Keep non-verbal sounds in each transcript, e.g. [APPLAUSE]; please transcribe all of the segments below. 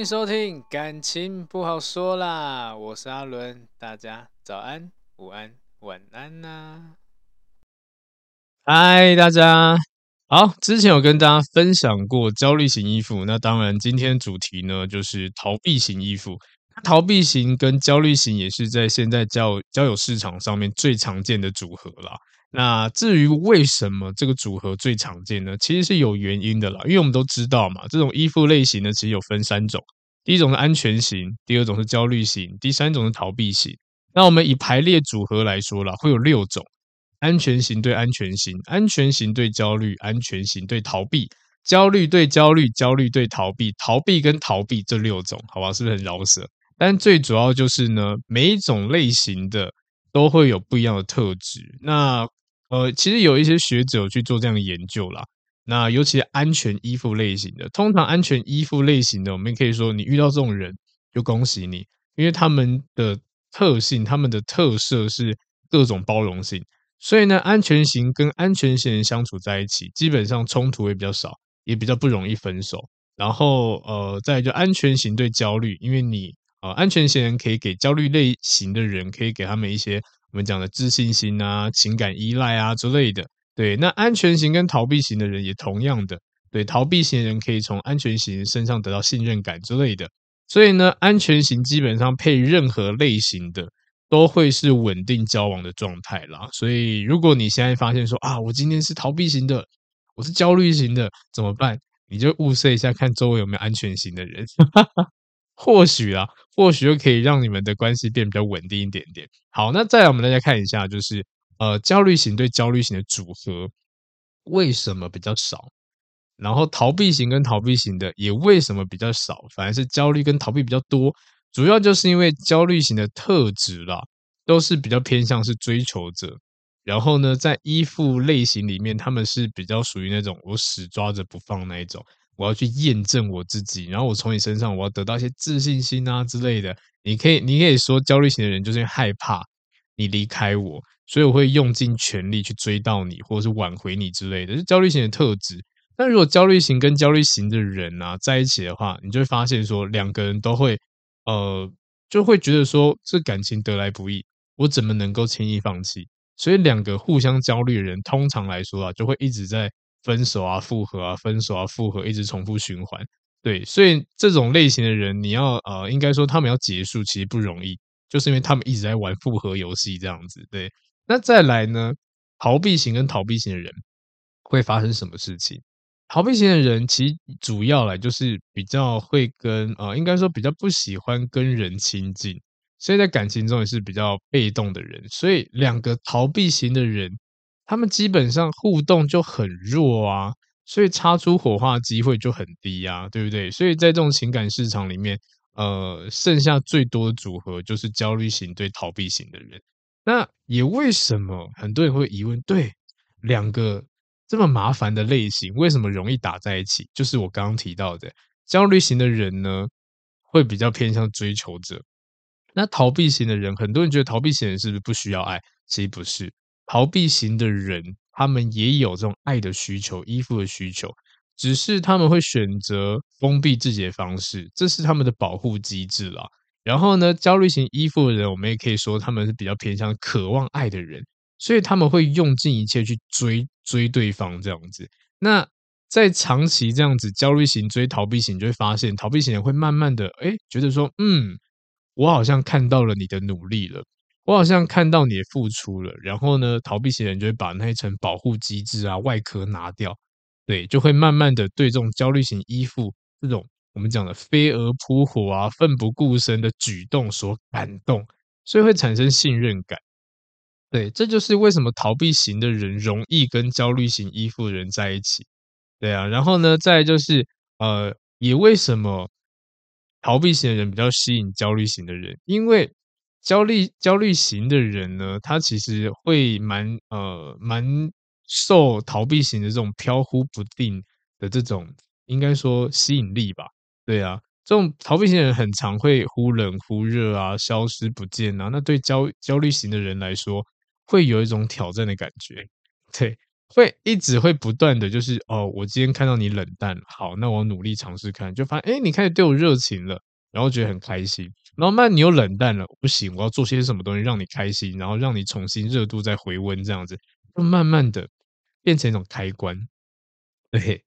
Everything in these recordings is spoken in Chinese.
迎收听，感情不好说啦，我是阿伦，大家早安、午安、晚安呐、嗨，大家好，之前有跟大家分享过焦虑型依附，那当然今天主题呢就是逃避型依附。逃避型跟焦虑型也是在现在交交友市场上面最常见的组合啦。那至于为什么这个组合最常见呢？其实是有原因的啦，因为我们都知道嘛，这种依附类型呢，其实有分三种，第一种是安全型，第二种是焦虑型，第三种是逃避型。那我们以排列组合来说啦，会有六种：安全型对安全型，安全型对焦虑，安全型对逃避，焦虑对焦虑，焦虑对逃避，逃避跟逃避这六种，好吧，是不是很饶舌？但最主要就是呢，每一种类型的都会有不一样的特质。那呃，其实有一些学者去做这样的研究啦。那尤其安全依附类型的，通常安全依附类型的，我们可以说你遇到这种人，就恭喜你，因为他们的特性、他们的特色是各种包容性，所以呢，安全型跟安全型人相处在一起，基本上冲突也比较少，也比较不容易分手。然后呃，再就安全型对焦虑，因为你呃，安全型人可以给焦虑类型的人，可以给他们一些。我们讲的自信心啊、情感依赖啊之类的，对。那安全型跟逃避型的人也同样的，对。逃避型的人可以从安全型身上得到信任感之类的。所以呢，安全型基本上配任何类型的都会是稳定交往的状态啦。所以，如果你现在发现说啊，我今天是逃避型的，我是焦虑型的，怎么办？你就物色一下，看周围有没有安全型的人。[LAUGHS] 或许啊，或许就可以让你们的关系变比较稳定一点点。好，那再来我们大家看一下，就是呃，焦虑型对焦虑型的组合为什么比较少？然后逃避型跟逃避型的也为什么比较少？反而是焦虑跟逃避比较多，主要就是因为焦虑型的特质啦，都是比较偏向是追求者。然后呢，在依附类型里面，他们是比较属于那种我死抓着不放那一种。我要去验证我自己，然后我从你身上我要得到一些自信心啊之类的。你可以，你可以说焦虑型的人就是因为害怕你离开我，所以我会用尽全力去追到你，或者是挽回你之类的，是焦虑型的特质。但如果焦虑型跟焦虑型的人啊在一起的话，你就会发现说两个人都会呃就会觉得说这感情得来不易，我怎么能够轻易放弃？所以两个互相焦虑的人，通常来说啊，就会一直在。分手啊，复合啊，分手啊，复合，一直重复循环。对，所以这种类型的人，你要呃，应该说他们要结束其实不容易，就是因为他们一直在玩复合游戏这样子。对，那再来呢，逃避型跟逃避型的人会发生什么事情？逃避型的人其实主要来就是比较会跟呃，应该说比较不喜欢跟人亲近，所以在感情中也是比较被动的人。所以两个逃避型的人。他们基本上互动就很弱啊，所以擦出火花的机会就很低啊，对不对？所以在这种情感市场里面，呃，剩下最多的组合就是焦虑型对逃避型的人。那也为什么很多人会疑问，对，两个这么麻烦的类型，为什么容易打在一起？就是我刚刚提到的，焦虑型的人呢，会比较偏向追求者。那逃避型的人，很多人觉得逃避型的人是不是不需要爱？其实不是。逃避型的人，他们也有这种爱的需求、依附的需求，只是他们会选择封闭自己的方式，这是他们的保护机制啦。然后呢，焦虑型依附的人，我们也可以说他们是比较偏向渴望爱的人，所以他们会用尽一切去追追对方这样子。那在长期这样子焦虑型追逃避型，就会发现逃避型人会慢慢的哎觉得说，嗯，我好像看到了你的努力了。我好像看到你的付出了，然后呢，逃避型人就会把那一层保护机制啊外壳拿掉，对，就会慢慢的对这种焦虑型依附这种我们讲的飞蛾扑火啊、奋不顾身的举动所感动，所以会产生信任感。对，这就是为什么逃避型的人容易跟焦虑型依附的人在一起。对啊，然后呢，再就是呃，也为什么逃避型的人比较吸引焦虑型的人？因为焦虑焦虑型的人呢，他其实会蛮呃蛮受逃避型的这种飘忽不定的这种应该说吸引力吧？对啊，这种逃避型的人很常会忽冷忽热啊，消失不见啊。那对焦焦虑型的人来说，会有一种挑战的感觉，[LAUGHS] 对，会一直会不断的就是哦，我今天看到你冷淡，好，那我努力尝试看，就发现哎，你开始对我热情了，然后觉得很开心，然后慢慢你又冷淡了，不行，我要做些什么东西让你开心，然后让你重新热度再回温，这样子，就慢慢的变成一种开关，对，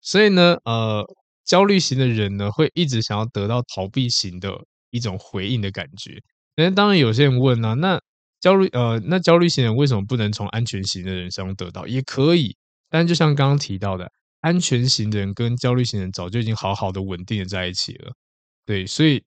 所以呢，呃，焦虑型的人呢，会一直想要得到逃避型的一种回应的感觉，那当然有些人问啊，那。焦虑呃，那焦虑型人为什么不能从安全型的人身上得到？也可以，但就像刚刚提到的，安全型的人跟焦虑型人早就已经好好的稳定的在一起了，对，所以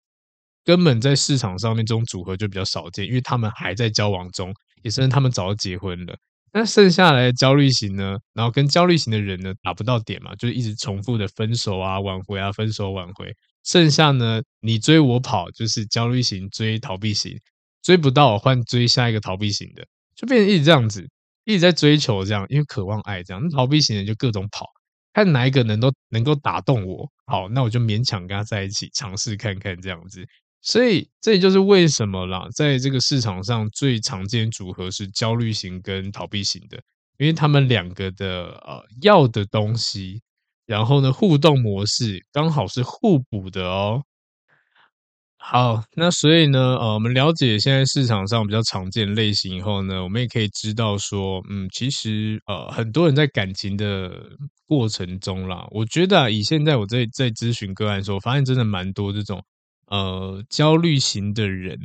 根本在市场上面这种组合就比较少见，因为他们还在交往中，也甚至他们早就结婚了。那剩下来的焦虑型呢，然后跟焦虑型的人呢打不到点嘛，就是一直重复的分手啊、挽回啊、分手挽回，剩下呢你追我跑，就是焦虑型追逃避型。追不到，我换追下一个逃避型的，就变成一直这样子，一直在追求这样，因为渴望爱这样。逃避型的就各种跑，看哪一个能都能够打动我，好，那我就勉强跟他在一起，尝试看看这样子。所以这也就是为什么啦，在这个市场上最常见组合是焦虑型跟逃避型的，因为他们两个的呃要的东西，然后呢互动模式刚好是互补的哦。好，那所以呢，呃，我们了解现在市场上比较常见类型以后呢，我们也可以知道说，嗯，其实呃，很多人在感情的过程中啦，我觉得啊，以现在我在在咨询个案的时候，发现真的蛮多这种呃焦虑型的人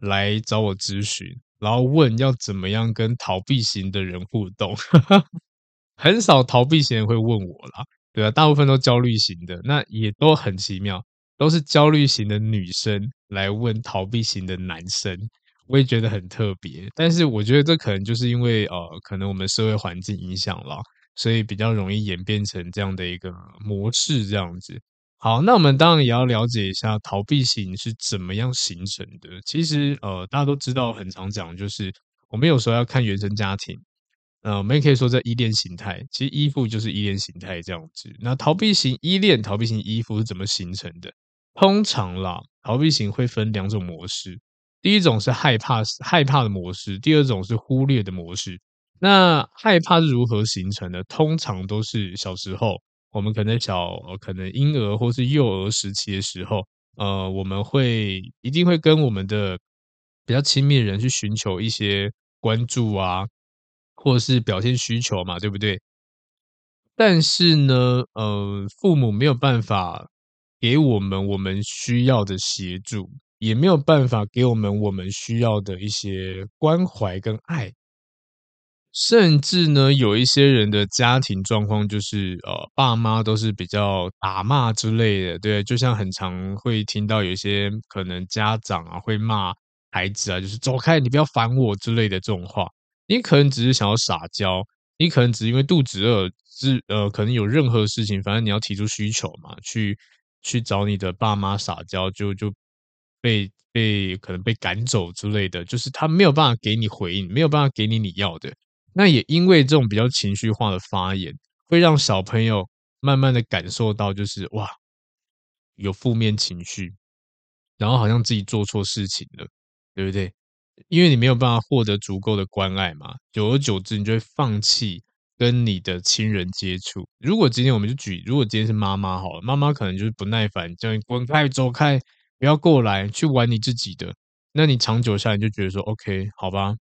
来找我咨询，然后问要怎么样跟逃避型的人互动，[LAUGHS] 很少逃避型人会问我啦，对啊，大部分都焦虑型的，那也都很奇妙。都是焦虑型的女生来问逃避型的男生，我也觉得很特别。但是我觉得这可能就是因为呃，可能我们社会环境影响了，所以比较容易演变成这样的一个模式这样子。好，那我们当然也要了解一下逃避型是怎么样形成的。其实呃，大家都知道，很常讲就是我们有时候要看原生家庭。呃，我们也可以说，在依恋形态，其实依附就是依恋形态这样子。那逃避型依恋、逃避型依附是怎么形成的？通常啦，逃避型会分两种模式，第一种是害怕害怕的模式，第二种是忽略的模式。那害怕是如何形成的？通常都是小时候，我们可能小，可能婴儿或是幼儿时期的时候，呃，我们会一定会跟我们的比较亲密的人去寻求一些关注啊，或者是表现需求嘛，对不对？但是呢，呃，父母没有办法。给我们我们需要的协助，也没有办法给我们我们需要的一些关怀跟爱，甚至呢，有一些人的家庭状况就是，呃，爸妈都是比较打骂之类的，对，就像很常会听到有一些可能家长啊会骂孩子啊，就是走开，你不要烦我之类的这种话。你可能只是想要撒娇，你可能只因为肚子饿，是呃，可能有任何事情，反正你要提出需求嘛，去。去找你的爸妈撒娇，就就被被可能被赶走之类的，就是他没有办法给你回应，没有办法给你你要的。那也因为这种比较情绪化的发言，会让小朋友慢慢的感受到，就是哇，有负面情绪，然后好像自己做错事情了，对不对？因为你没有办法获得足够的关爱嘛，久而久之，你就会放弃。跟你的亲人接触，如果今天我们就举，如果今天是妈妈好了，妈妈可能就是不耐烦，叫你滚开、走开，不要过来，去玩你自己的。那你长久下来你就觉得说，OK，好吧，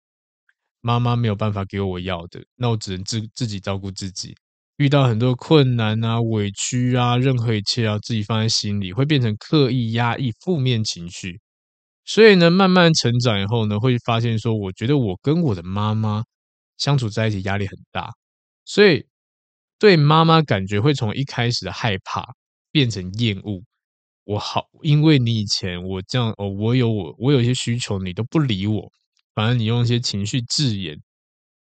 妈妈没有办法给我要的，那我只能自自己照顾自己。遇到很多困难啊、委屈啊、任何一切啊，自己放在心里，会变成刻意压抑负面情绪。所以呢，慢慢成长以后呢，会发现说，我觉得我跟我的妈妈相处在一起压力很大，所以对妈妈感觉会从一开始的害怕变成厌恶。我好，因为你以前我这样哦，我有我我有一些需求，你都不理我，反而你用一些情绪字眼，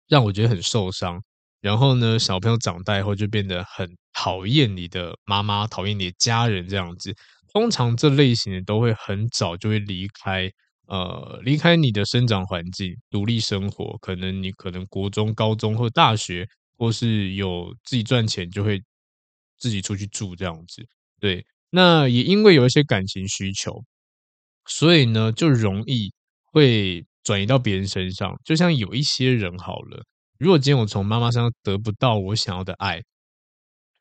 让我觉得很受伤。然后呢，小朋友长大以后就变得很讨厌你的妈妈，讨厌你的家人这样子。通常这类型的都会很早就会离开，呃，离开你的生长环境，独立生活。可能你可能国中、高中或大学，或是有自己赚钱，就会自己出去住这样子。对。那也因为有一些感情需求，所以呢，就容易会转移到别人身上。就像有一些人好了，如果今天我从妈妈身上得不到我想要的爱，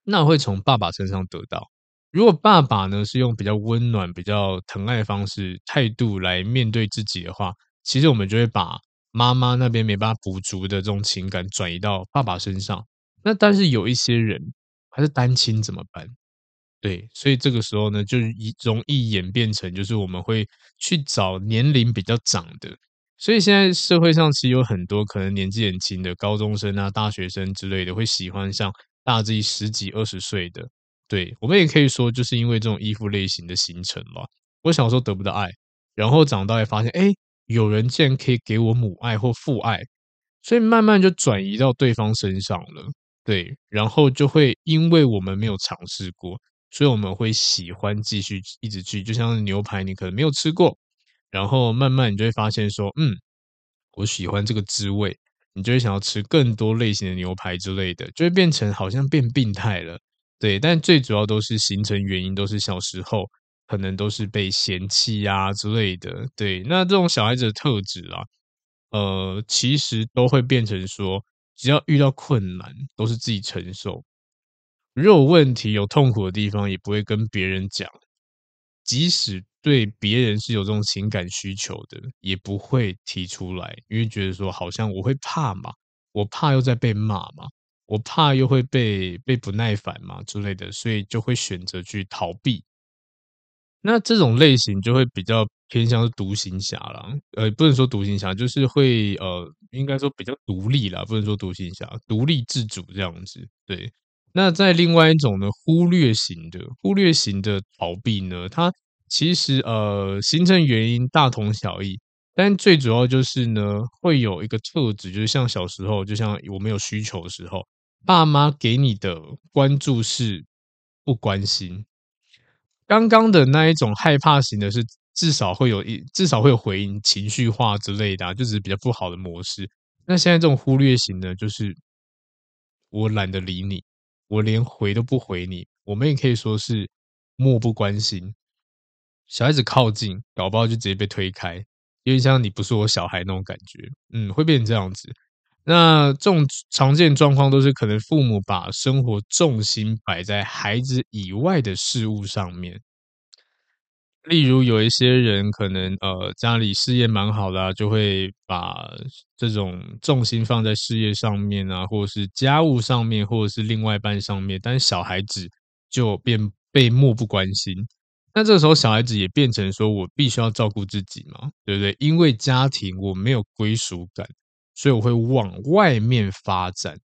那我会从爸爸身上得到。如果爸爸呢是用比较温暖、比较疼爱的方式态度来面对自己的话，其实我们就会把妈妈那边没办法补足的这种情感转移到爸爸身上。那但是有一些人还是单亲怎么办？对，所以这个时候呢，就容易演变成，就是我们会去找年龄比较长的。所以现在社会上其实有很多可能年纪很轻的高中生啊、大学生之类的，会喜欢像大自己十几、二十岁的。对，我们也可以说，就是因为这种依附类型的形成吧。我小时候得不到爱，然后长大也发现，哎，有人竟然可以给我母爱或父爱，所以慢慢就转移到对方身上了。对，然后就会因为我们没有尝试过。所以我们会喜欢继续一直去，就像牛排，你可能没有吃过，然后慢慢你就会发现说，嗯，我喜欢这个滋味，你就会想要吃更多类型的牛排之类的，就会变成好像变病态了，对。但最主要都是形成原因，都是小时候可能都是被嫌弃呀之类的，对。那这种小孩子的特质啊，呃，其实都会变成说，只要遇到困难，都是自己承受。如果有问题、有痛苦的地方，也不会跟别人讲。即使对别人是有这种情感需求的，也不会提出来，因为觉得说好像我会怕嘛，我怕又在被骂嘛，我怕又会被被不耐烦嘛之类的，所以就会选择去逃避。那这种类型就会比较偏向是独行侠啦，呃，不能说独行侠，就是会呃，应该说比较独立啦，不能说独行侠，独立自主这样子，对。那在另外一种呢，忽略型的忽略型的逃避呢，它其实呃形成原因大同小异，但最主要就是呢，会有一个特质，就是像小时候，就像我们有需求的时候，爸妈给你的关注是不关心。刚刚的那一种害怕型的是至少会有一至少会有回应，情绪化之类的啊，就是比较不好的模式。那现在这种忽略型的，就是我懒得理你。我连回都不回你，我们也可以说是漠不关心。小孩子靠近，搞不好就直接被推开，有点像你不是我小孩那种感觉。嗯，会变成这样子。那这种常见状况都是可能父母把生活重心摆在孩子以外的事物上面。例如有一些人可能呃家里事业蛮好的，就会把这种重心放在事业上面啊，或者是家务上面，或者是另外一半上面，但是小孩子就变被漠不关心。那这个时候小孩子也变成说，我必须要照顾自己嘛，对不对？因为家庭我没有归属感，所以我会往外面发展。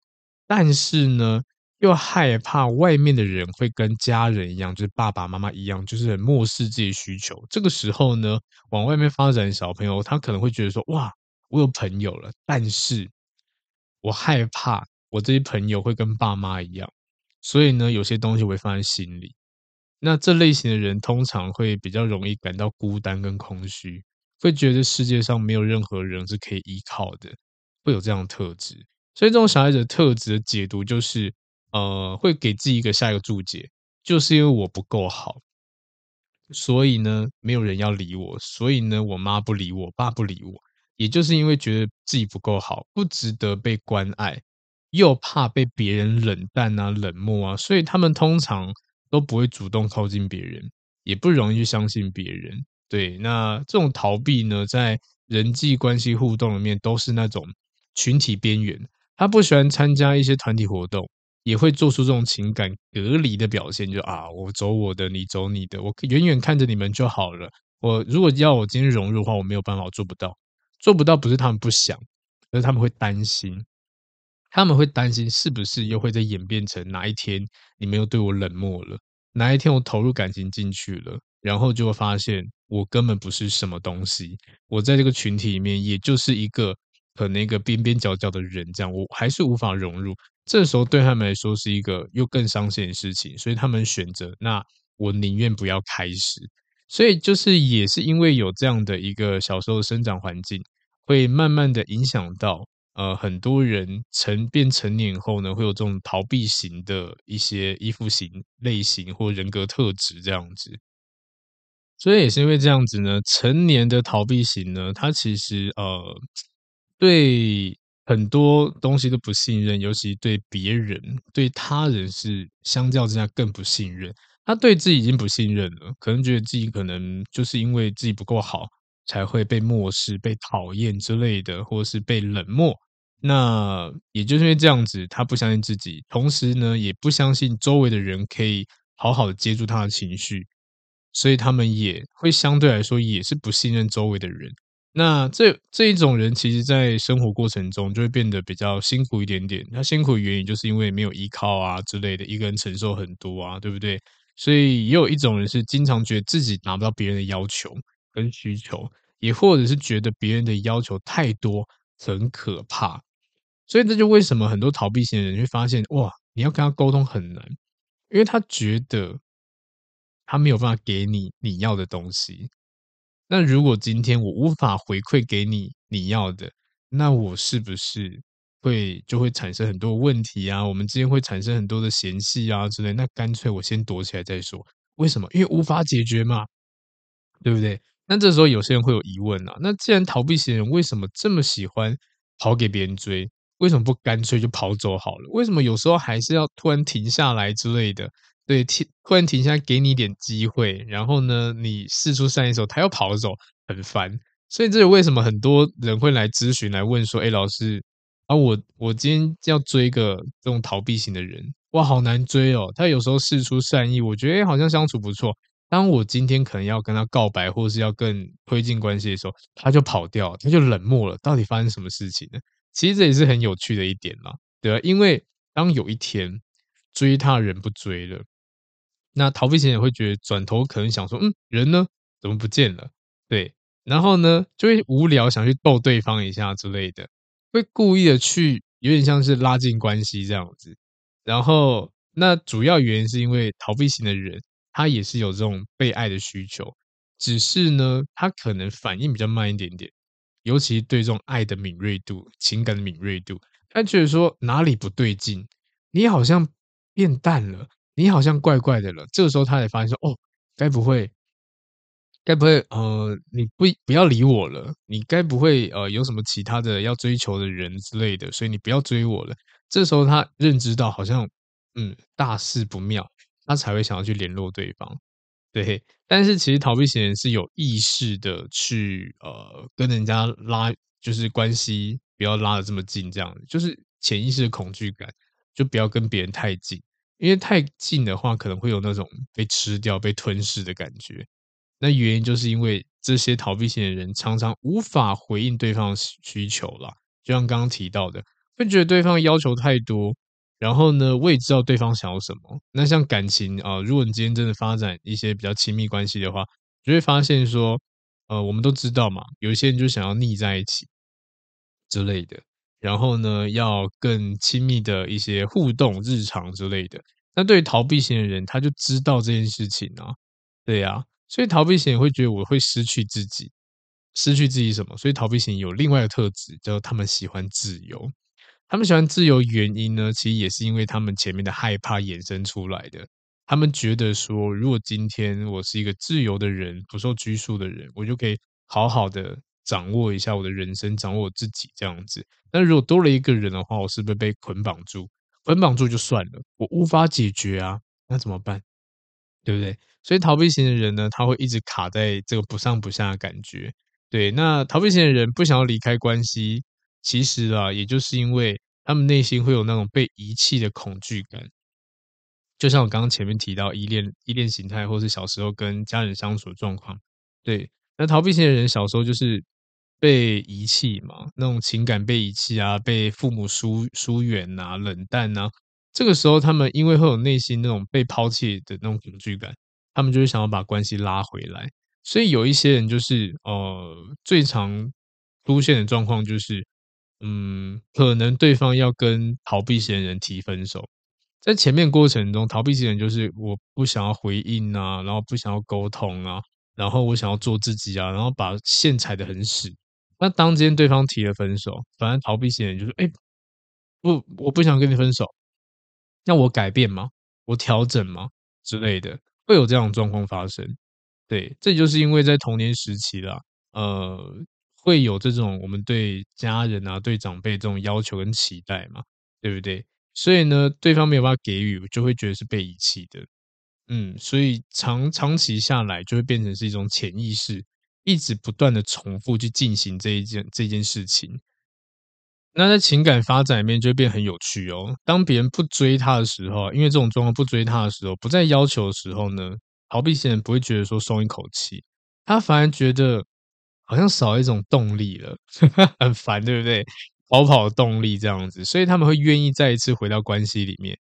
但是呢，又害怕外面的人会跟家人一样，就是爸爸妈妈一样，就是很漠视自己需求。这个时候呢，往外面发展的小朋友，他可能会觉得说：“哇，我有朋友了。”但是，我害怕我这些朋友会跟爸妈一样，所以呢，有些东西我会放在心里。那这类型的人通常会比较容易感到孤单跟空虚，会觉得世界上没有任何人是可以依靠的，会有这样的特质。所以，这种小孩子的特质的解读就是。呃，会给自己一个下一个注解，就是因为我不够好，所以呢，没有人要理我，所以呢，我妈不理我，爸不理我，也就是因为觉得自己不够好，不值得被关爱，又怕被别人冷淡啊、冷漠啊，所以他们通常都不会主动靠近别人，也不容易去相信别人。对，那这种逃避呢，在人际关系互动里面都是那种群体边缘，他不喜欢参加一些团体活动。也会做出这种情感隔离的表现，就啊，我走我的，你走你的，我远远看着你们就好了，我如果要我今天融入的话，我没有办法，做不到。做不到不是他们不想，而是他们会担心。他们会担心是不是又会再演变成哪一天你们又对我冷漠了，哪一天我投入感情进去了，然后就会发现我根本不是什么东西，我在这个群体里面也就是一个可能一个边边角角的人，这样我还是无法融入。这时候对他们来说是一个又更伤心的事情，所以他们选择那我宁愿不要开始。所以就是也是因为有这样的一个小时候的生长环境。会慢慢的影响到，呃，很多人成变成年后呢，会有这种逃避型的一些依附型类型或人格特质这样子。所以也是因为这样子呢，成年的逃避型呢，他其实呃，对很多东西都不信任，尤其对别人、对他人是相较之下更不信任。他对自己已经不信任了，可能觉得自己可能就是因为自己不够好。才会被漠视、被讨厌之类的，或者是被冷漠。那也就是因为这样子，他不相信自己，同时呢，也不相信周围的人可以好好的接住他的情绪，所以他们也会相对来说也是不信任周围的人。那这这一种人，其实在生活过程中就会变得比较辛苦一点点。他辛苦的原因就是因为没有依靠啊之类的，一个人承受很多啊，对不对？所以也有一种人是经常觉得自己达不到别人的要求。跟需求，也或者是觉得别人的要求太多，很可怕，所以这就为什么很多逃避型的人会发现，哇，你要跟他沟通很难，因为他觉得他没有办法给你你要的东西。那如果今天我无法回馈给你你要的，那我是不是会就会产生很多问题啊？我们之间会产生很多的嫌隙啊之类。那干脆我先躲起来再说。为什么？因为无法解决嘛，对不对？那这时候有些人会有疑问啊，那既然逃避型人为什么这么喜欢跑给别人追？为什么不干脆就跑走好了？为什么有时候还是要突然停下来之类的？对，停，突然停下来给你一点机会，然后呢，你释出善意的时候，他又跑走，很烦。所以这是为什么很多人会来咨询来问说：“哎，老师啊，我我今天要追一个这种逃避型的人，哇，好难追哦。他有时候释出善意，我觉得，好像相处不错。”当我今天可能要跟他告白，或是要更推进关系的时候，他就跑掉，他就冷漠了。到底发生什么事情呢？其实这也是很有趣的一点啦，对吧？因为当有一天追他的人不追了，那逃避型也会觉得转头可能想说，嗯，人呢？怎么不见了？对，然后呢，就会无聊想去逗对方一下之类的，会故意的去，有点像是拉近关系这样子。然后，那主要原因是因为逃避型的人。他也是有这种被爱的需求，只是呢，他可能反应比较慢一点点，尤其对这种爱的敏锐度、情感的敏锐度，他觉得说哪里不对劲，你好像变淡了，你好像怪怪的了。这个时候他才发现说，哦，该不会，该不会，呃，你不不要理我了？你该不会呃有什么其他的要追求的人之类的？所以你不要追我了。这时候他认知到好像嗯大事不妙。他才会想要去联络对方，对。但是其实逃避型人是有意识的去呃跟人家拉，就是关系不要拉得这么近，这样就是潜意识的恐惧感，就不要跟别人太近，因为太近的话可能会有那种被吃掉、被吞噬的感觉。那原因就是因为这些逃避型的人常常无法回应对方需求啦，就像刚刚提到的，会觉得对方要求太多。然后呢，我也知道对方想要什么。那像感情啊，如果你今天真的发展一些比较亲密关系的话，就会发现说，呃，我们都知道嘛，有些人就想要腻在一起之类的。然后呢，要更亲密的一些互动、日常之类的。那对于逃避型的人，他就知道这件事情啊，对呀，所以逃避型会觉得我会失去自己，失去自己什么？所以逃避型有另外一个特质，叫做他们喜欢自由。他们喜欢自由原因呢，其实也是因为他们前面的害怕衍生出来的。他们觉得说，如果今天我是一个自由的人，不受拘束的人，我就可以好好的掌握一下我的人生，掌握我自己这样子。那如果多了一个人的话，我是不是被捆绑住？捆绑住就算了，我无法解决啊，那怎么办？对不对？所以逃避型的人呢，他会一直卡在这个不上不下的感觉。对，那逃避型的人不想要离开关系。其实啊，也就是因为他们内心会有那种被遗弃的恐惧感，就像我刚刚前面提到依恋依恋形态，或是小时候跟家人相处的状况，对，那逃避型的人小时候就是被遗弃嘛，那种情感被遗弃啊，被父母疏疏远啊，冷淡啊，这个时候他们因为会有内心那种被抛弃的那种恐惧感，他们就是想要把关系拉回来。所以有一些人就是呃，最常出现的状况就是，嗯，可能对方要跟逃避型人提分手。在前面过程中，逃避型人就是我不想要回应啊，然后不想要沟通啊，然后我想要做自己啊，然后把线踩得很死。那当今天对方提了分手，反而逃避型人就说：“哎，不，我不想跟你分手，那我改变吗？我调整吗？之类的，会有这样的状况发生。对，这就是因为在童年时期啦，呃，会有这种我们对家人啊、对长辈这种要求跟期待嘛，对不对？”所以呢，对方没有办法给予，就会觉得是被遗弃的，嗯，所以长长期下来就会变成是一种潜意识，一直不断的重复去进行这一件这件事情。那在情感发展里面就会变很有趣哦。当别人不追他的时候，因为这种状况不追他的时候，不再要求的时候呢，逃避型人不会觉得说松一口气，他反而觉得好像少一种动力了，[LAUGHS] 很烦，对不对？逃跑的动力这样子，所以他们会愿意再一次回到关系里面，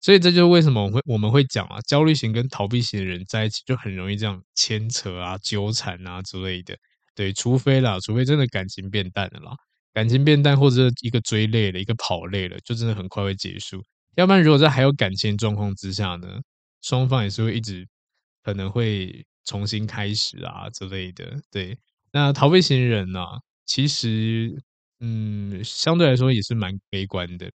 所以这就是为什么我会我们会讲啊，焦虑型跟逃避型的人在一起就很容易这样牵扯啊、纠缠啊之类的。对，除非啦，除非真的感情变淡了啦，感情变淡或者一个追累了，一个跑累了，就真的很快会结束。要不然，如果在还有感情状况之下呢，双方也是会一直可能会重新开始啊之类的。对，那逃避型人呢，其实。嗯，相对来说也是蛮悲观的，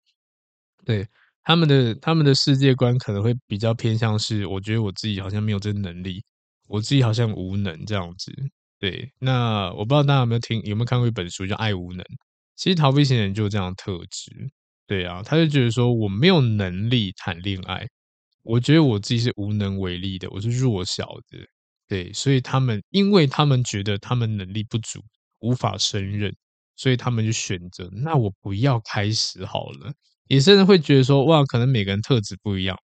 对，他们的他们的世界观可能会比较偏向是，我觉得我自己好像没有这能力，我自己好像无能这样子。对，那我不知道大家有没有听，有没有看过一本书叫《爱无能》？其实逃避型人就有这样的特质，对啊，他就觉得说我没有能力谈恋爱，我觉得我自己是无能为力的，我是弱小的，对，所以他们因为他们觉得他们能力不足，无法胜任。所以他们就选择，那我不要开始好了。也甚至会觉得说，哇，可能每个人特质不一样，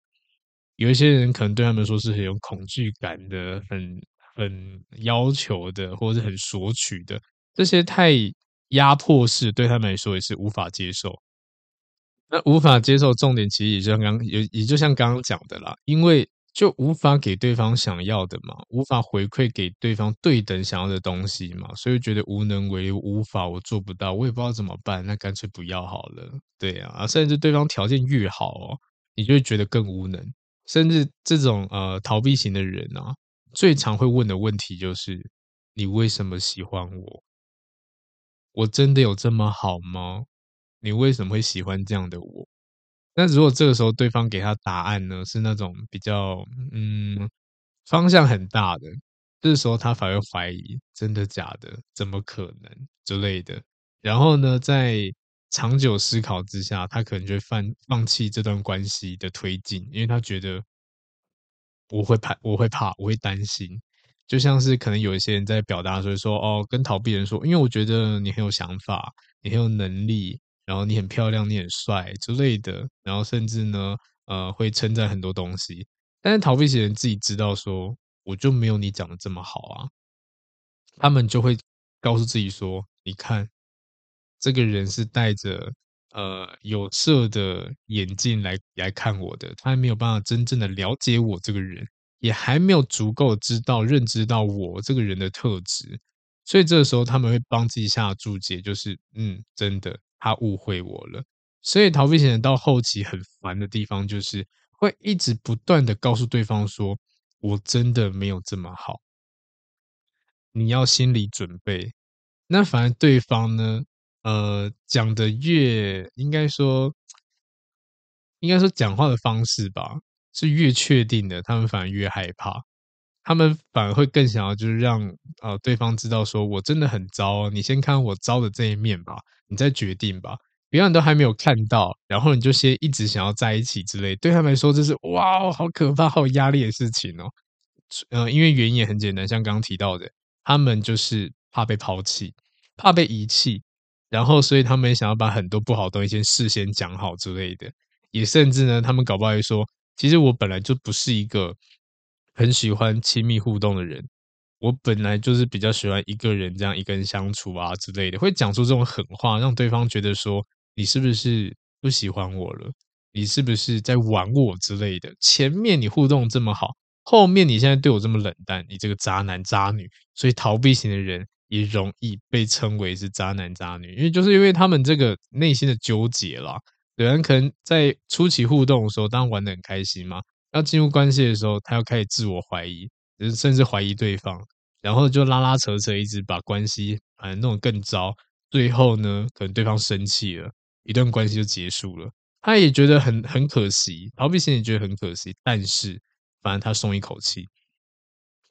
有一些人可能对他们说是很有恐惧感的，很很要求的，或者是很索取的，这些太压迫式，对他们来说也是无法接受。那无法接受，重点其实也就像刚也也就像刚刚讲的啦，因为。就无法给对方想要的嘛，无法回馈给对方对等想要的东西嘛，所以觉得无能为力，无法，我做不到，我也不知道怎么办，那干脆不要好了。对啊，甚至对方条件越好哦，你就会觉得更无能。甚至这种呃逃避型的人啊，最常会问的问题就是：你为什么喜欢我？我真的有这么好吗？你为什么会喜欢这样的我？那如果这个时候对方给他答案呢，是那种比较嗯方向很大的，这时候他反而怀疑真的假的，怎么可能之类的。然后呢，在长久思考之下，他可能就会放放弃这段关系的推进，因为他觉得我会怕，我会怕，我会担心。就像是可能有一些人在表达，所以说哦，跟逃避人说，因为我觉得你很有想法，你很有能力。然后你很漂亮，你很帅之类的，然后甚至呢，呃，会称赞很多东西。但是逃避型人自己知道说，我就没有你讲的这么好啊。他们就会告诉自己说，你看，这个人是戴着呃有色的眼镜来来看我的，他还没有办法真正的了解我这个人，也还没有足够知道认知到我这个人的特质。所以这个时候他们会帮自己下注解，就是嗯，真的。他误会我了，所以逃避型人到后期很烦的地方，就是会一直不断的告诉对方说：“我真的没有这么好，你要心理准备。”那反而对方呢，呃，讲的越应该说，应该说讲话的方式吧，是越确定的，他们反而越害怕。他们反而会更想要，就是让呃对方知道，说我真的很糟，你先看我糟的这一面吧，你再决定吧。别人都还没有看到，然后你就先一直想要在一起之类，对他们来说这是哇，好可怕、好压力的事情哦。呃，因为原因也很简单，像刚刚提到的，他们就是怕被抛弃，怕被遗弃，然后所以他们想要把很多不好的东西先事先讲好之类的，也甚至呢，他们搞不好会说，其实我本来就不是一个。很喜欢亲密互动的人，我本来就是比较喜欢一个人这样一个人相处啊之类的，会讲出这种狠话，让对方觉得说你是不是不喜欢我了？你是不是在玩我之类的？前面你互动这么好，后面你现在对我这么冷淡，你这个渣男渣女。所以逃避型的人也容易被称为是渣男渣女，因为就是因为他们这个内心的纠结啦。有人可能在初期互动的时候，当然玩得很开心嘛，要进入关系的时候，他要开始自我怀疑。甚至怀疑对方，然后就拉拉扯扯，一直把关系反正弄得更糟。最后呢，可能对方生气了，一段关系就结束了。他也觉得很很可惜，逃避型也觉得很可惜。但是，反正他松一口气，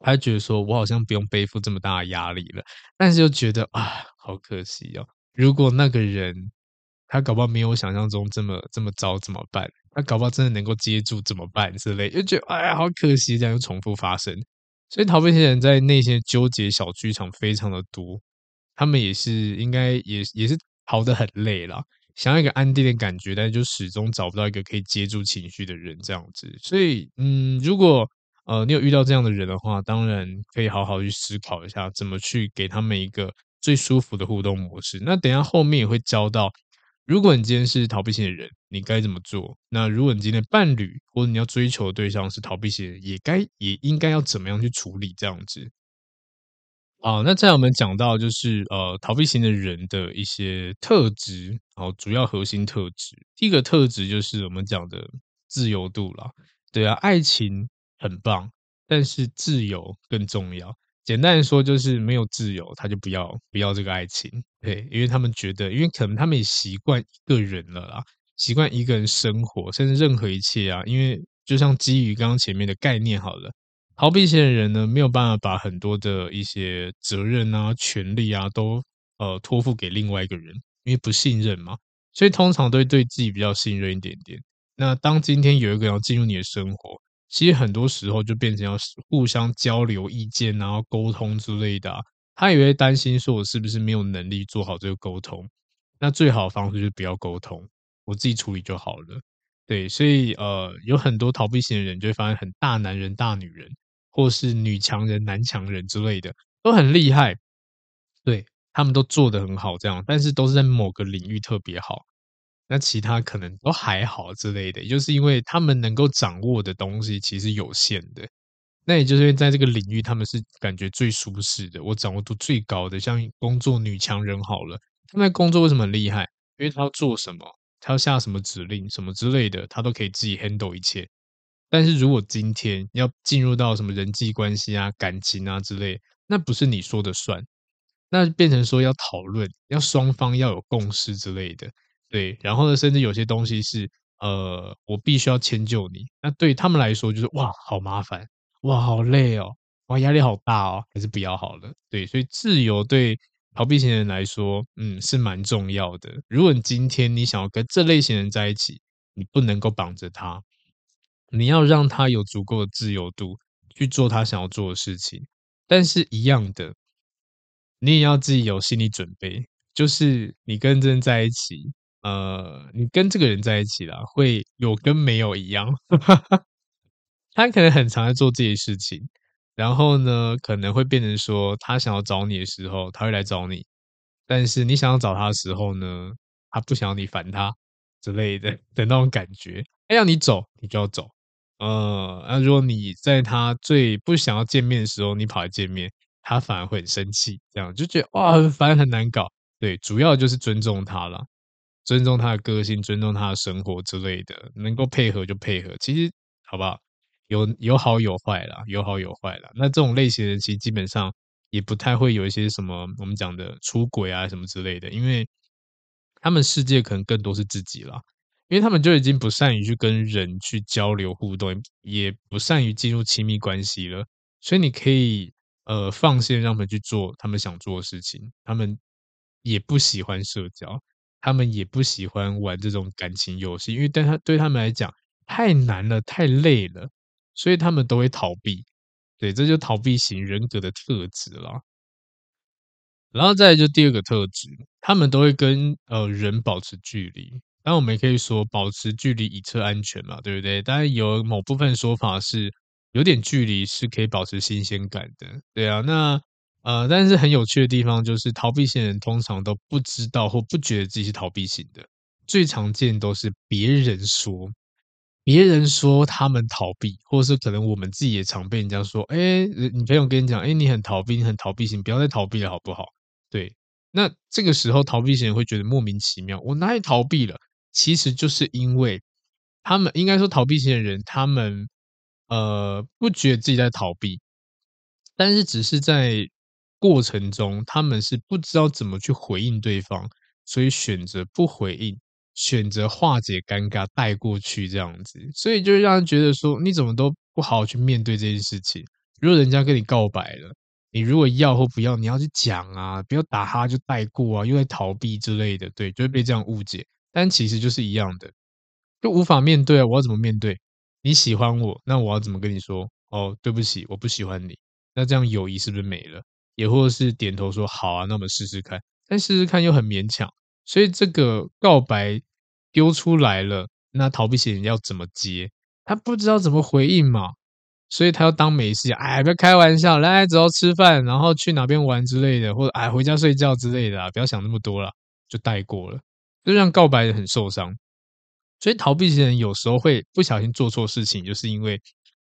他觉得说：“我好像不用背负这么大的压力了。”但是又觉得啊，好可惜哦。如果那个人他搞不好没有我想象中这么这么糟，怎么办？他搞不好真的能够接住怎么办之类，又觉得哎呀，好可惜，这样又重复发生。所以逃避型人在内心纠结小剧场非常的多，他们也是应该也也是逃得很累了，想要一个安定的感觉，但是就始终找不到一个可以接住情绪的人这样子。所以，嗯，如果呃你有遇到这样的人的话，当然可以好好去思考一下，怎么去给他们一个最舒服的互动模式。那等下后面也会教到。如果你今天是逃避型的人，你该怎么做？那如果你今天的伴侣或者你要追求的对象是逃避型的人，也该也应该要怎么样去处理这样子？啊，那再我们讲到就是呃逃避型的人的一些特质，然后主要核心特质。第一个特质就是我们讲的自由度啦。对啊，爱情很棒，但是自由更重要。简单的说，就是没有自由，他就不要不要这个爱情，对，因为他们觉得，因为可能他们也习惯一个人了啦，习惯一个人生活，甚至任何一切啊，因为就像基于刚刚前面的概念好了，逃避型的人呢，没有办法把很多的一些责任啊、权利啊，都呃托付给另外一个人，因为不信任嘛，所以通常都会对自己比较信任一点点。那当今天有一个人要进入你的生活，其实很多时候就变成要互相交流意见，然后沟通之类的。他也会担心说，我是不是没有能力做好这个沟通？那最好的方式就是不要沟通，我自己处理就好了。对，所以呃，有很多逃避型的人就会发现，很大男人、大女人，或是女强人、男强人之类的，都很厉害。对，他们都做得很好，这样，但是都是在某个领域特别好。那其他可能都还好之类的，就是因为他们能够掌握的东西其实有限的。那也就是因为在这个领域，他们是感觉最舒适的，我掌握度最高的。像工作女强人好了，他们工作为什么厉害？因为他要做什么，他要下什么指令，什么之类的，他都可以自己 handle 一切。但是如果今天要进入到什么人际关系啊、感情啊之类，那不是你说的算，那变成说要讨论，要双方要有共识之类的。对，然后呢，甚至有些东西是，呃，我必须要迁就你。那对他们来说，就是哇，好麻烦，哇，好累哦，哇，压力好大哦，还是不要好了。对，所以自由对逃避型人来说，嗯，是蛮重要的。如果你今天你想要跟这类型人在一起，你不能够绑着他，你要让他有足够的自由度去做他想要做的事情。但是，一样的，你也要自己有心理准备，就是你跟这人在一起。呃，你跟这个人在一起了，会有跟没有一样。[LAUGHS] 他可能很常在做这些事情，然后呢，可能会变成说，他想要找你的时候，他会来找你；但是你想要找他的时候呢，他不想要你烦他之类的的那种感觉。他要你走，你就要走。呃，那如果你在他最不想要见面的时候，你跑来见面，他反而会很生气，这样就觉得哇，很烦很难搞。对，主要就是尊重他了。尊重他的个性，尊重他的生活之类的，能够配合就配合。其实，好不好？有有好有坏啦，有好有坏啦。那这种类型的人，其实基本上也不太会有一些什么我们讲的出轨啊什么之类的，因为他们世界可能更多是自己啦，因为他们就已经不善于去跟人去交流互动，也不善于进入亲密关系了。所以你可以呃放心让他们去做他们想做的事情，他们也不喜欢社交。他们也不喜欢玩这种感情游戏，因为对他对他们来讲太难了，太累了，所以他们都会逃避。对，这就逃避型人格的特质了。然后再来就第二个特质，他们都会跟呃人保持距离。当然，我们也可以说保持距离以策安全嘛，对不对？当然有某部分说法是有点距离是可以保持新鲜感的。对啊，那呃，但是很有趣的地方就是，逃避型人通常都不知道或不觉得自己是逃避型的。最常见都是别人说，别人说他们逃避，或者是可能我们自己也常被人家说，哎，你朋友跟你讲，哎，你很逃避，你很逃避型，不要再逃避了，好不好？对。那这个时候，逃避型人会觉得莫名其妙。我哪里逃避了？其实就是因为他们应该说，逃避型的人，他们呃不觉得自己在逃避，但是只是在过程中，他们是不知道怎么去回应对方，所以选择不回应，选择化解尴尬，带过去这样子，所以就让人觉得说，你怎么都不好好去面对这件事情。如果人家跟你告白了。你如果要或不要，你要去讲啊，不要打哈就带过啊，又在逃避之类的，对，就会被这样误解。但其实就是一样的，就无法面对啊！我要怎么面对？你喜欢我，那我要怎么跟你说？哦，对不起，我不喜欢你。那这样友谊是不是没了？也或者是点头说好啊，那我们试试看。但试试看又很勉强，所以这个告白丢出来了，那逃避型人要怎么接？他不知道怎么回应嘛。所以他要当没事，哎，不要开玩笑，来，走要吃饭，然后去哪边玩之类的，或者哎，回家睡觉之类的啊，不要想那么多了，就带过了，就让告白人很受伤。所以逃避型人有时候会不小心做错事情，就是因为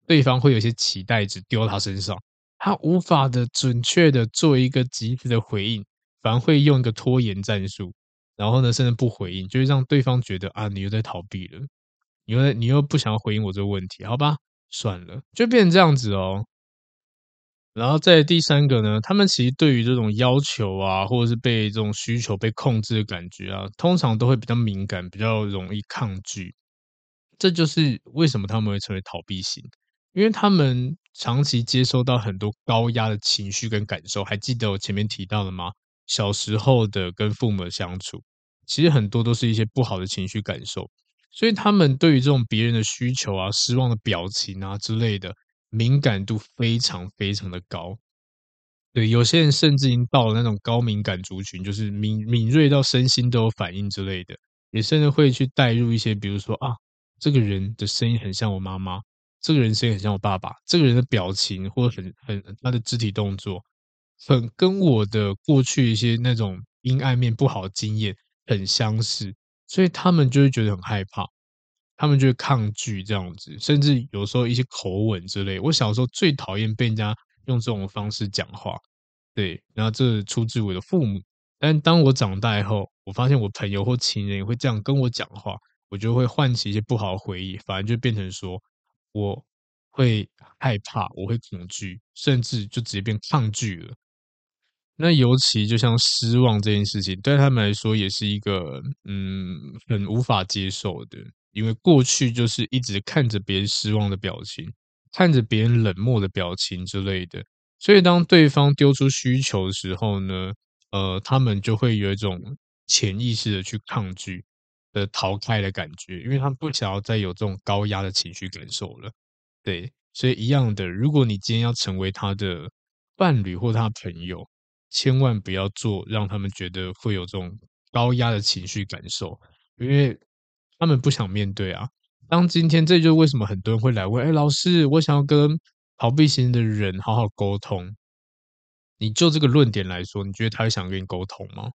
对方会有一些期待值丢到他身上，他无法的准确的做一个及时的回应，反而会用一个拖延战术，然后呢，甚至不回应，就会让对方觉得啊，你又在逃避了，你又你又不想要回应我这个问题，好吧？算了，就变成这样子哦。然后在第三个呢，他们其实对于这种要求啊，或者是被这种需求被控制的感觉啊，通常都会比较敏感，比较容易抗拒。这就是为什么他们会成为逃避型，因为他们长期接收到很多高压的情绪跟感受。还记得我前面提到的吗？小时候的跟父母的相处，其实很多都是一些不好的情绪感受。所以他们对于这种别人的需求啊、失望的表情啊之类的，敏感度非常非常的高。对，有些人甚至已经到了那种高敏感族群，就是敏敏锐到身心都有反应之类的，也甚至会去带入一些，比如说啊，这个人的声音很像我妈妈，这个人声音很像我爸爸，这个人的表情或者很很他的肢体动作，很跟我的过去一些那种阴暗面不好的经验很相似。所以他们就会觉得很害怕，他们就会抗拒这样子，甚至有时候一些口吻之类。我小时候最讨厌被人家用这种方式讲话，对，然后这出自我的父母。但当我长大以后，我发现我朋友或情人也会这样跟我讲话，我就会唤起一些不好的回忆，反而就变成说我会害怕，我会恐惧，甚至就直接变抗拒了。那尤其就像失望这件事情，对他们来说也是一个嗯很无法接受的，因为过去就是一直看着别人失望的表情，看着别人冷漠的表情之类的，所以当对方丢出需求的时候呢，呃，他们就会有一种潜意识的去抗拒的逃开的感觉，因为他不想要再有这种高压的情绪感受了。对，所以一样的，如果你今天要成为他的伴侣或他朋友。千万不要做让他们觉得会有这种高压的情绪感受，因为他们不想面对啊。当今天，这就是为什么很多人会来问：“哎，老师，我想要跟逃避型的人好好沟通。”你就这个论点来说，你觉得他会想跟你沟通吗？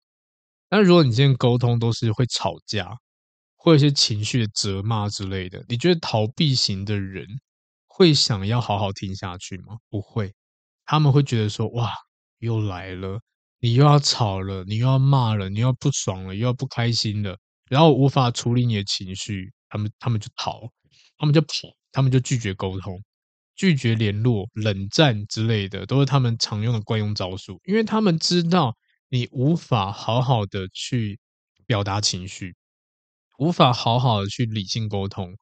那如果你今天沟通都是会吵架，会有一些情绪的责骂之类的，你觉得逃避型的人会想要好好听下去吗？不会，他们会觉得说：“哇。”又来了，你又要吵了，你又要骂了，你又要不爽了，又要不开心了，然后无法处理你的情绪，他们他们就逃，他们就跑，他们就拒绝沟通，拒绝联络，冷战之类的，都是他们常用的惯用招数，因为他们知道你无法好好的去表达情绪，无法好好的去理性沟通，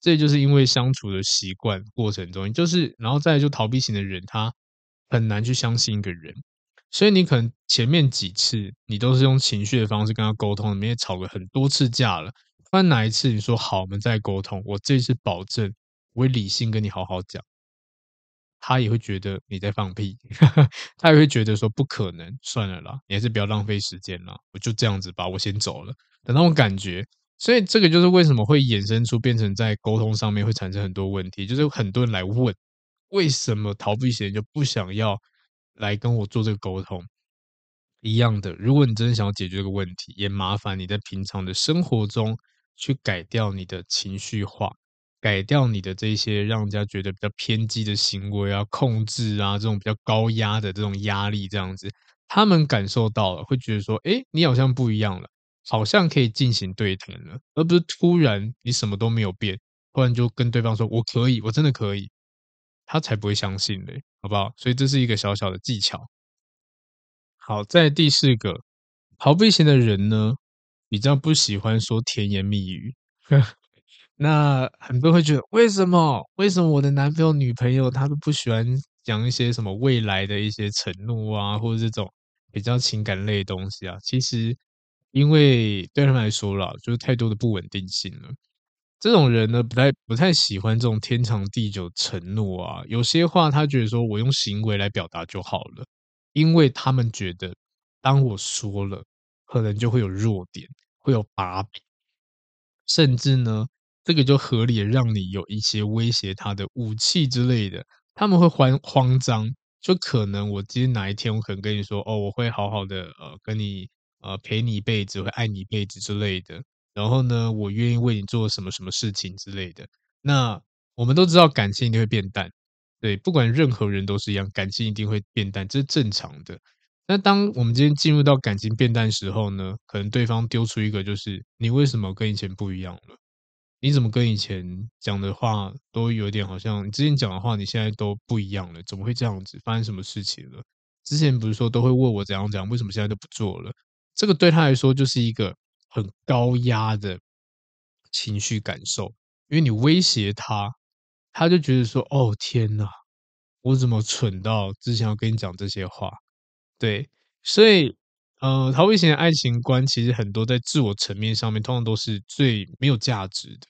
这就是因为相处的习惯过程中，就是然后再就逃避型的人他。很难去相信一个人，所以你可能前面几次你都是用情绪的方式跟他沟通，你们也吵过很多次架了。不然哪一次你说好，我们再沟通，我这次保证我会理性跟你好好讲，他也会觉得你在放屁，[LAUGHS] 他也会觉得说不可能，算了啦，你还是不要浪费时间啦，我就这样子吧，我先走了的那种感觉。所以这个就是为什么会衍生出变成在沟通上面会产生很多问题，就是有很多人来问。为什么逃避型就不想要来跟我做这个沟通？一样的，如果你真的想要解决这个问题，也麻烦你在平常的生活中去改掉你的情绪化，改掉你的这些让人家觉得比较偏激的行为啊、控制啊这种比较高压的这种压力，这样子，他们感受到了，会觉得说，哎，你好像不一样了，好像可以进行对谈了，而不是突然你什么都没有变，突然就跟对方说我可以，我真的可以，他才不会相信嘞，好不好？所以这是一个小小的技巧。好，在第四个，逃避型的人呢，比较不喜欢说甜言蜜语。[LAUGHS] 那很多人会觉得，为什么？为什么我的男朋友、女朋友他都不喜欢讲一些什么未来的一些承诺啊，或者这种比较情感类的东西啊？其实，因为对他们来说啦，就是太多的不稳定性了。这种人呢，不太不太喜欢这种天长地久承诺啊。有些话他觉得说我用行为来表达就好了。因为他们觉得，当我说了，可能就会有弱点，会有把柄，甚至呢，这个就合理的让你有一些威胁他的武器之类的。他们会慌慌张，就可能我今天哪一天，我可能跟你说，哦，我会好好的，呃，跟你，呃，陪你一辈子，会爱你一辈子之类的。然后呢，我愿意为你做什么什么事情之类的。那我们都知道，感情一定会变淡。对，不管任何人都是一样，感情一定会变淡，这是正常的。那当我们今天进入到感情变淡时候呢，可能对方丢出一个就是：你为什么跟以前不一样了？你怎么跟以前讲的话都有点好像你之前讲的话，你现在都不一样了？怎么会这样子？发生什么事情了？之前不是说都会问我怎样讲，为什么现在都不做了？这个对他来说就是一个很高压的情绪感受，因为你威胁他。他就觉得说：“哦，天哪，我怎么蠢到之前要跟你讲这些话？”对，所以，呃，逃避型的爱情观其实很多在自我层面上面，通常都是最没有价值的。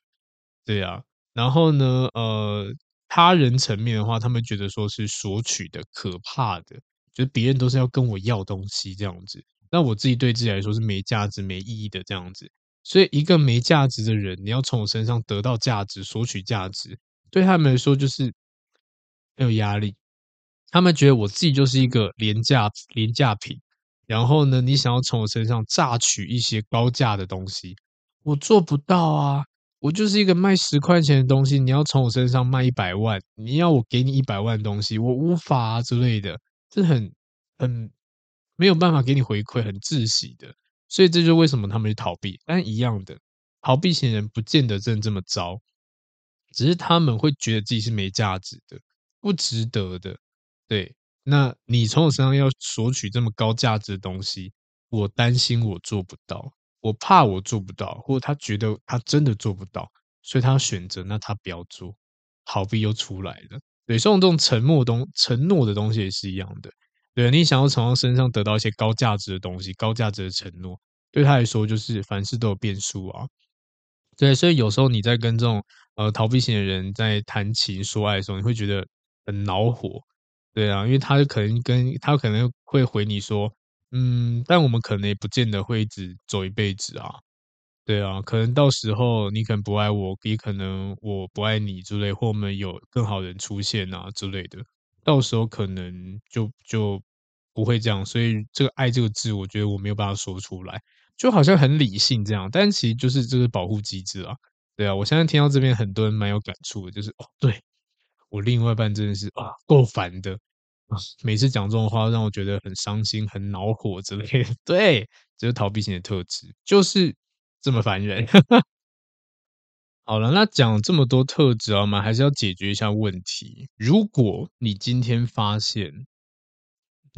对啊，然后呢，呃，他人层面的话，他们觉得说是索取的、可怕的，就是别人都是要跟我要东西这样子。那我自己对自己来说是没价值、没意义的这样子。所以，一个没价值的人，你要从我身上得到价值、索取价值。对他们来说就是没有压力，他们觉得我自己就是一个廉价廉价品，然后呢，你想要从我身上榨取一些高价的东西，我做不到啊！我就是一个卖十块钱的东西，你要从我身上卖一百万，你要我给你一百万东西，我无法啊之类的，这很很没有办法给你回馈，很窒息的。所以这就是为什么他们去逃避。但一样的，逃避型人不见得真的这么糟。只是他们会觉得自己是没价值的，不值得的。对，那你从我身上要索取这么高价值的东西，我担心我做不到，我怕我做不到，或者他觉得他真的做不到，所以他选择那他不要做，逃避又出来了。对，像这种承诺东承诺的东西也是一样的。对，你想要从他身上得到一些高价值的东西，高价值的承诺，对他来说就是凡事都有变数啊。对，所以有时候你在跟这种呃逃避型的人在谈情说爱的时候，你会觉得很恼火，对啊，因为他可能跟他可能会回你说，嗯，但我们可能也不见得会一直走一辈子啊，对啊，可能到时候你可能不爱我，也可能我不爱你之类，或我们有更好的人出现啊之类的，到时候可能就就不会这样，所以这个爱这个字，我觉得我没有办法说出来。就好像很理性这样，但其实就是这个保护机制啊，对啊。我现在听到这边很多人蛮有感触的，就是哦，对我另外一半真的是啊，够烦的啊，[LAUGHS] 每次讲这种话让我觉得很伤心、很恼火之类的。[LAUGHS] 对，这是逃避型的特质，就是这么烦人。[LAUGHS] 好了，那讲这么多特质啊，我们还是要解决一下问题。如果你今天发现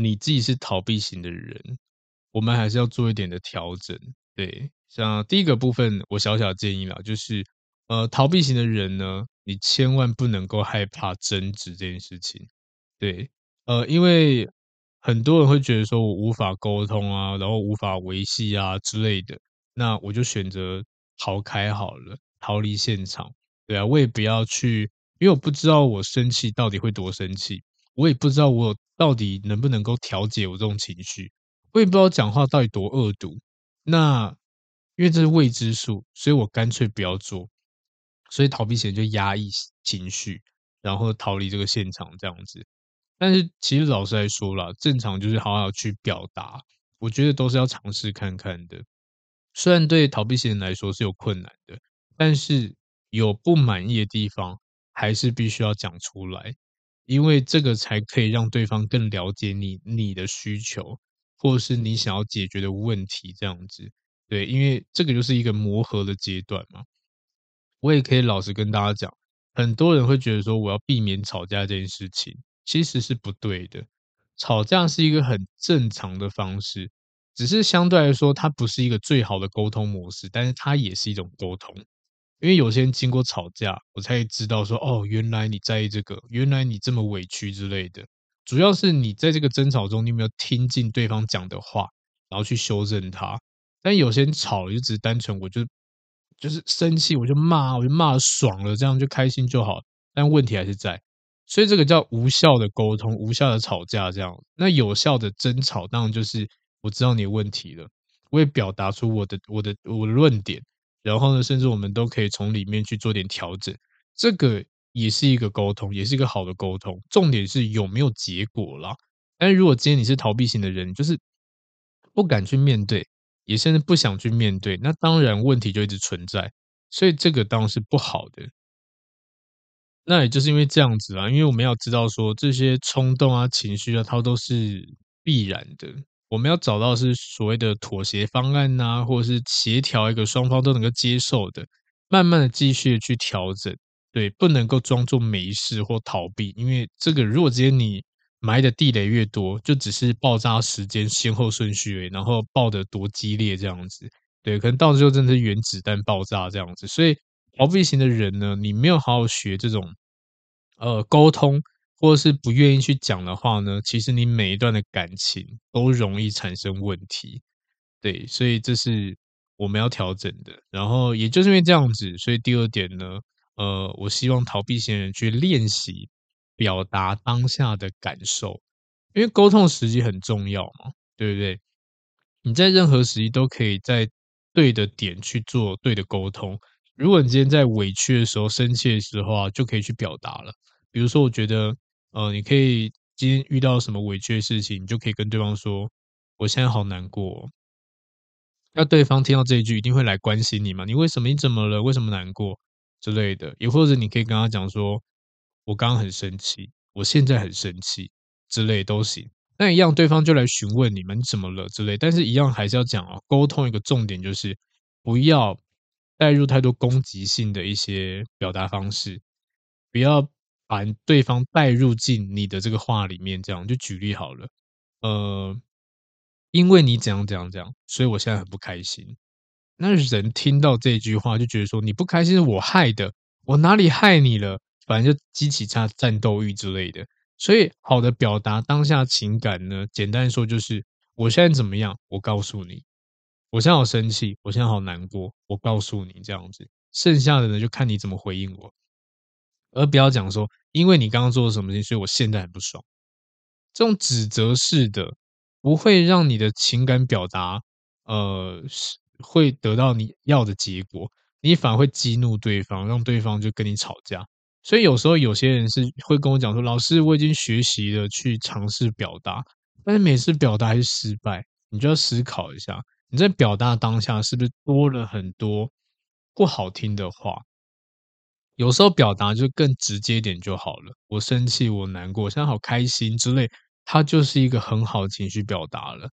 你自己是逃避型的人，我们还是要做一点的调整，对，像第一个部分，我小小建议啦，就是，呃，逃避型的人呢，你千万不能够害怕争执这件事情，对，呃，因为很多人会觉得说我无法沟通啊，然后无法维系啊之类的，那我就选择逃开好了，逃离现场，对啊，我也不要去，因为我不知道我生气到底会多生气，我也不知道我到底能不能够调节我这种情绪。我也不知道讲话到底多恶毒，那因为这是未知数，所以我干脆不要做。所以逃避型就压抑情绪，然后逃离这个现场这样子。但是其实老实来说啦，正常就是好好去表达，我觉得都是要尝试看看的。虽然对逃避型人来说是有困难的，但是有不满意的地方，还是必须要讲出来，因为这个才可以让对方更了解你、你的需求，或者是你想要解决的问题这样子。对，因为这个就是一个磨合的阶段嘛。我也可以老实跟大家讲，很多人会觉得说我要避免吵架这件事情。其实是不对的，吵架是一个很正常的方式，只是相对来说，它不是一个最好的沟通模式，但是它也是一种沟通。因为有些人经过吵架，我才知道说，哦，原来你在意这个，原来你这么委屈之类的。主要是你在这个争吵中，你有没有听进对方讲的话，然后去修正它。但有些人吵了，就只是单纯，我就就是生气，我就骂，我就骂爽了，这样就开心就好。但问题还是在。所以这个叫无效的沟通，无效的吵架，这样。那有效的争吵，当然就是我知道你的问题了，我也表达出我的我的我的论点，然后呢，甚至我们都可以从里面去做点调整。这个也是一个沟通，也是一个好的沟通。重点是有没有结果啦。但是如果今天你是逃避型的人，就是不敢去面对，也甚至不想去面对，那当然问题就一直存在。所以这个当然是不好的。那也就是因为这样子啊，因为我们要知道说这些冲动啊、情绪啊，它都是必然的。我们要找到是所谓的妥协方案呐、啊，或者是协调一个双方都能够接受的，慢慢的继续去调整。对，不能够装作没事或逃避，因为这个如果直接你埋的地雷越多，就只是爆炸时间先后顺序，然后爆的多激烈这样子。对，可能到时候真的是原子弹爆炸这样子，所以。逃避型的人呢，你没有好好学这种呃沟通，或者是不愿意去讲的话呢，其实你每一段的感情都容易产生问题。对，所以这是我们要调整的。然后也就是因为这样子，所以第二点呢，呃，我希望逃避型人去练习表达当下的感受，因为沟通时机很重要嘛，对不对？你在任何时机都可以在对的点去做对的沟通。如果你今天在委屈的时候、生气的时候啊，就可以去表达了。比如说，我觉得，呃，你可以今天遇到什么委屈的事情，你就可以跟对方说：“我现在好难过。”那对方听到这一句，一定会来关心你嘛？你为什么？你怎么了？为什么难过之类的？也或者你可以跟他讲说：“我刚刚很生气，我现在很生气之类都行。”那一样，对方就来询问你们怎么了之类。但是，一样还是要讲啊，沟通一个重点就是不要。带入太多攻击性的一些表达方式，不要把对方带入进你的这个话里面。这样就举例好了，呃，因为你怎样怎样怎样，所以我现在很不开心。那人听到这句话就觉得说，你不开心是我害的，我哪里害你了？反正就激起他战斗欲之类的。所以好的表达当下情感呢，简单说就是我现在怎么样，我告诉你。我现在好生气，我现在好难过。我告诉你这样子，剩下的呢就看你怎么回应我，而不要讲说，因为你刚刚做了什么事情，所以我现在很不爽。这种指责式的不会让你的情感表达，呃，是会得到你要的结果，你反而会激怒对方，让对方就跟你吵架。所以有时候有些人是会跟我讲说，老师，我已经学习了去尝试表达，但是每次表达还是失败，你就要思考一下。你在表达当下是不是多了很多不好听的话？有时候表达就更直接点就好了。我生气，我难过，现在好开心之类，它就是一个很好的情绪表达了。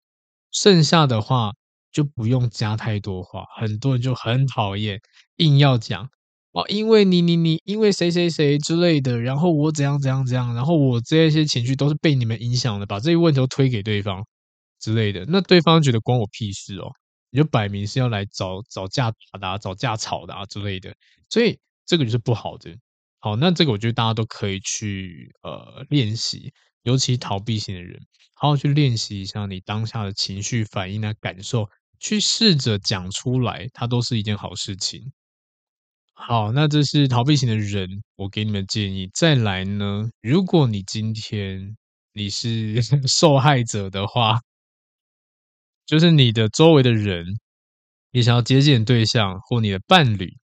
剩下的话就不用加太多话。很多人就很讨厌硬要讲哦，因为你你你，因为谁谁谁之类的，然后我怎样怎样怎样，然后我这些情绪都是被你们影响的，把这些问题都推给对方。之类的，那对方觉得关我屁事哦，你就摆明是要来找找架打的啊，找架吵的啊之类的，所以这个就是不好的。好，那这个我觉得大家都可以去呃练习，尤其逃避型的人，好好去练习一下你当下的情绪反应啊、感受，去试着讲出来，它都是一件好事情。好，那这是逃避型的人，我给你们建议。再来呢，如果你今天你是 [LAUGHS] 受害者的话。就是你的周围的人，你想要接近对象或你的伴侣，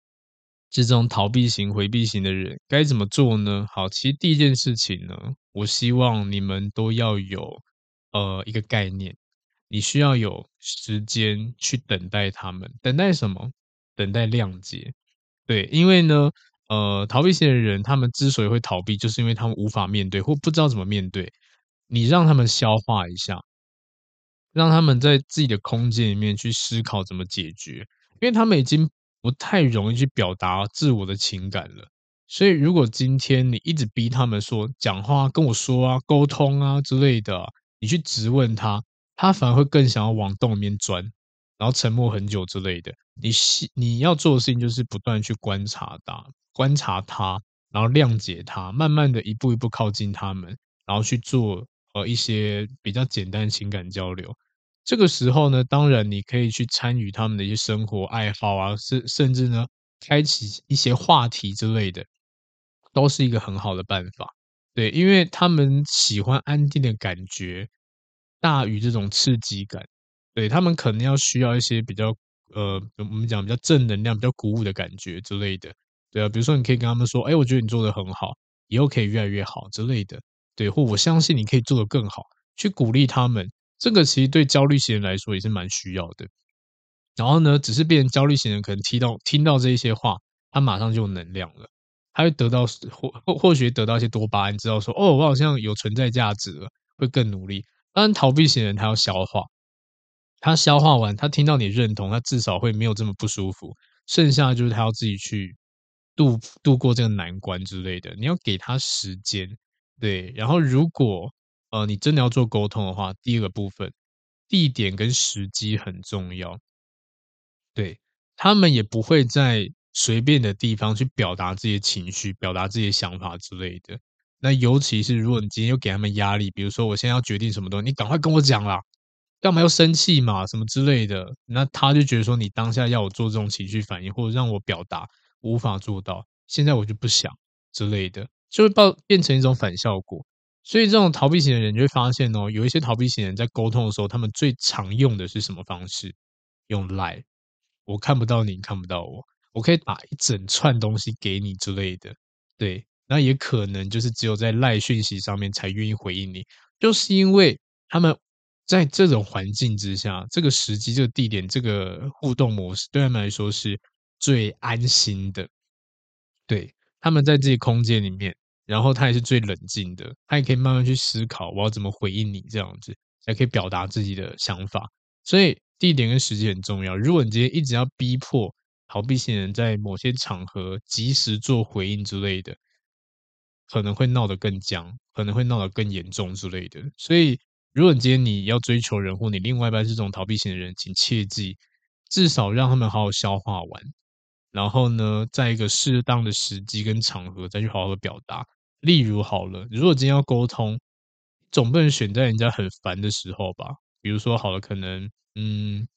这种逃避型、回避型的人该怎么做呢？好，其实第一件事情呢，我希望你们都要有呃一个概念，你需要有时间去等待他们，等待什么？等待谅解。对，因为呢，呃，逃避型的人，他们之所以会逃避，就是因为他们无法面对或不知道怎么面对。你让他们消化一下，让他们在自己的空间里面去思考怎么解决，因为他们已经。不太容易去表达自我的情感了，所以如果今天你一直逼他们说讲话、跟我说啊、沟通啊之类的，你去质问他，他反而会更想要往洞里面钻，然后沉默很久之类的。你你要做的事情就是不断去观察他，观察他，然后谅解他，慢慢的一步一步靠近他们，然后去做呃一些比较简单的情感交流。这个时候呢，当然你可以去参与他们的一些生活爱好啊，甚甚至呢，开启一些话题之类的，都是一个很好的办法。对，因为他们喜欢安定的感觉大于这种刺激感，对，他们可能要需要一些比较呃，我们讲比较正能量、比较鼓舞的感觉之类的。对啊，比如说你可以跟他们说：“哎，我觉得你做得很好，以后可以越来越好之类的。”对，或我相信你可以做得更好，去鼓励他们。这个其实对焦虑型人来说也是蛮需要的。然后呢，只是变成焦虑型人可能听到听到这一些话，他马上就有能量了，他会得到或或或许得到一些多巴胺，知道说哦，我好像有存在价值了，会更努力。当然，逃避型人他要消化，他消化完，他听到你认同，他至少会没有这么不舒服。剩下就是他要自己去度度过这个难关之类的，你要给他时间，对。然后如果呃，你真的要做沟通的话，第一个部分，地点跟时机很重要。对，他们也不会在随便的地方去表达自己的情绪、表达自己的想法之类的。那尤其是如果你今天又给他们压力，比如说我现在要决定什么东西，你赶快跟我讲啦，干嘛要生气嘛，什么之类的，那他就觉得说你当下要我做这种情绪反应，或者让我表达，无法做到，现在我就不想之类的，就会变变成一种反效果。所以，这种逃避型的人就会发现哦，有一些逃避型人在沟通的时候，他们最常用的是什么方式？用赖，我看不到你，看不到我，我可以把一整串东西给你之类的。对，那也可能就是只有在赖讯息上面才愿意回应你，就是因为他们在这种环境之下，这个时机、这个地点、这个互动模式，对他们来说是最安心的。对，他们在自己空间里面。然后他也是最冷静的，他也可以慢慢去思考我要怎么回应你，这样子才可以表达自己的想法。所以地点跟时机很重要。如果你今天一直要逼迫逃避型人在某些场合及时做回应之类的，可能会闹得更僵，可能会闹得更严重之类的。所以，如果你今天你要追求人，或你另外一半是这种逃避型的人，请切记，至少让他们好好消化完，然后呢，在一个适当的时机跟场合再去好好的表达。例如好了，如果今天要沟通，总不能选在人家很烦的时候吧？比如说好了，可能嗯，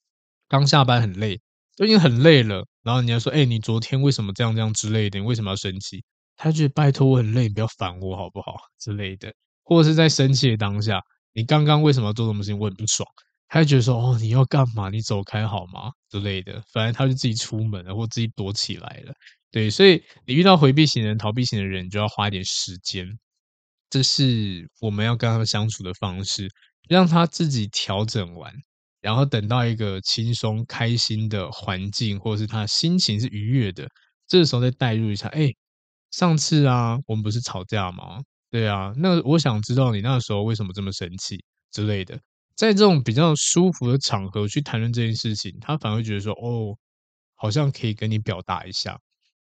刚下班很累，都已经很累了，然后你要说，哎、你昨天为什么这样这样之类的？你为什么要生气？他觉得拜托我很累，你不要烦我好不好之类的，或者是在生气的当下，你刚刚为什么要做什么事情？我很不爽，他就觉得说，哦，你要干嘛？你走开好吗之类的，反正他就自己出门了，或自己躲起来了。对，所以你遇到回避型人、逃避型的人，就要花一点时间。这是我们要跟他们相处的方式，让他自己调整完，然后等到一个轻松、开心的环境，或者是他心情是愉悦的，这个时候再带入一下。哎，上次啊，我们不是吵架吗？对啊，那我想知道你那时候为什么这么生气之类的。在这种比较舒服的场合去谈论这件事情，他反而觉得说，哦，好像可以跟你表达一下。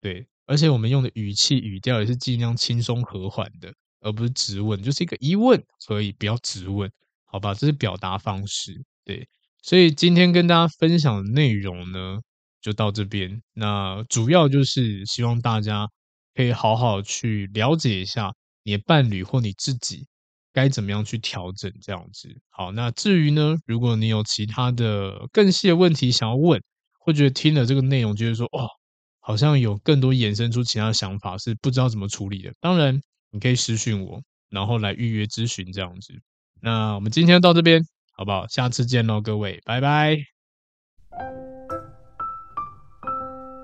对，而且我们用的语气语调也是尽量轻松和缓的，而不是质问，就是一个疑问，所以不要质问，好吧？这是表达方式。对，所以今天跟大家分享的内容呢，就到这边。那主要就是希望大家可以好好去了解一下你的伴侣或你自己该怎么样去调整这样子。好，那至于呢，如果你有其他的更细的问题想要问，或觉得听了这个内容觉得说，哦。好像有更多衍生出其他想法，是不知道怎么处理的。当然，你可以私讯我，然后来预约咨询这样子。那我们今天到这边，好不好？下次见喽，各位，拜拜。